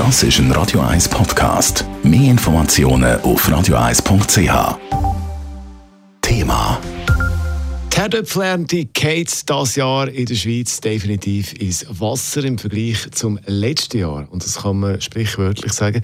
Das ist ein Radio 1 Podcast. Mehr Informationen auf radio1.ch. Thema. Die Herdöpfelernte geht dieses Jahr in der Schweiz definitiv ins Wasser im Vergleich zum letzten Jahr. Und das kann man sprichwörtlich sagen.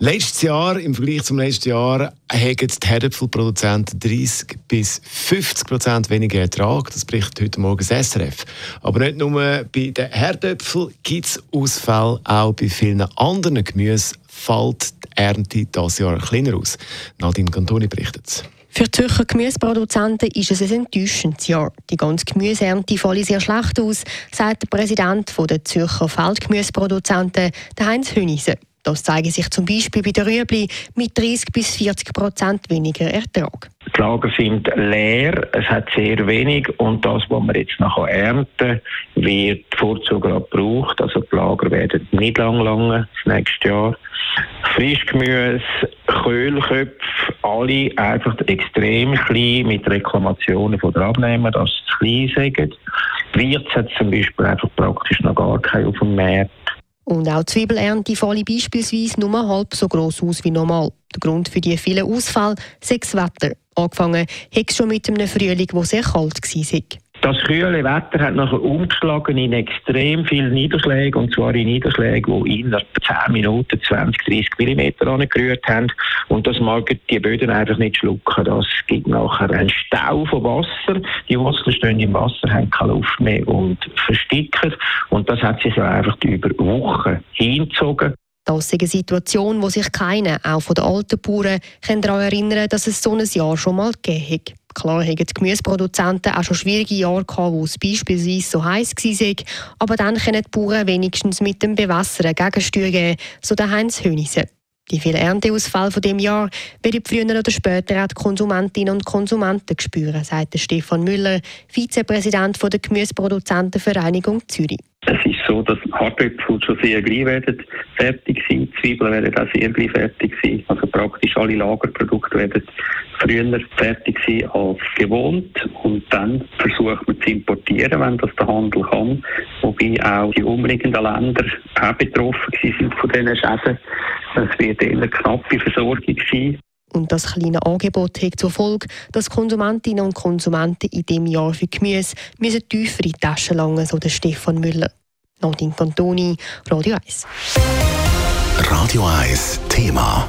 Letztes Jahr, im Vergleich zum letzten Jahr, haben die Herdöpfelproduzenten 30 bis 50 Prozent weniger Ertrag. Das berichtet heute Morgen das SRF. Aber nicht nur bei den Herdöpfeln gibt es Ausfälle, auch bei vielen anderen Gemüse fällt die Ernte dieses Jahr kleiner aus. Nadine Cantoni berichtet für die Zürcher Gemüseproduzenten ist es ein enttäuschendes Jahr. Die ganze Gemüseernte fällt sehr schlecht aus, sagt der Präsident der Zürcher Feldgemüseproduzenten, Heinz Hünisen. Das zeige sich zum Beispiel bei der Rüebli mit 30 bis 40 Prozent weniger Ertrag. Die Lager sind leer, es hat sehr wenig und das, was wir jetzt noch ernten, wird Vorzug gebraucht. Also die Lager werden nicht lang lange das nächste Jahr. Frischgemüse, Köhlköpfe, alle einfach extrem klein mit Reklamationen von den Abnehmern, dass sie zu klein sind. Wirts hat zum Beispiel einfach praktisch noch gar keinen auf dem Markt. Und auch die Zwiebelernte falle beispielsweise nur halb so gross aus wie normal. Der Grund für die vielen Ausfälle sei das Wetter. Angefangen hat es schon mit einem Frühling, der sehr kalt war. Das kühle Wetter hat nachher umgeschlagen in extrem viele Niederschläge, und zwar in Niederschläge, die innerhalb 10 Minuten 20, 30 mm angerührt haben. Und das mag die Böden einfach nicht schlucken. Das gibt nachher einen Stau von Wasser. Die Wurzeln stehen im Wasser, haben keine Luft mehr und versticken. Und das hat sich einfach über Wochen hingezogen. Das ist eine Situation, wo sich keiner, auch von den alten Bauern, daran erinnern kann, dass es so ein Jahr schon mal gegeben hat. Klar haben die Gemüseproduzenten auch schon schwierige Jahre gehabt, wo es beispielsweise so heiß war, aber dann können die Bauern wenigstens mit dem Bewässern Gegensteuer geben, so der Heinz Hönisse. Die vielen Ernteausfälle von dem Jahr werden früher oder später auch die Konsumentinnen und Konsumenten spüren, sagt Stefan Müller, Vizepräsident der Gemüseproduzentenvereinigung Zürich. Es ist so, dass Hartöpfel schon sehr gleich werden fertig sein. Zwiebeln werden auch sehr gleich fertig sein. Also praktisch alle Lagerprodukte werden früher fertig sein als gewohnt. Und dann versucht man zu importieren, wenn das der Handel kann. Wobei auch die umliegenden Länder auch betroffen sind von diesen Schäden. Es wird eher eine knappe Versorgung sein. Und das kleine Angebot hat zur Folge, dass Konsumentinnen und Konsumenten in diesem Jahr für Gemüse müssen tiefer in die Taschen langen, so der Stefan Müller. Nadine Cantoni, Radio 1. Radio 1 Thema.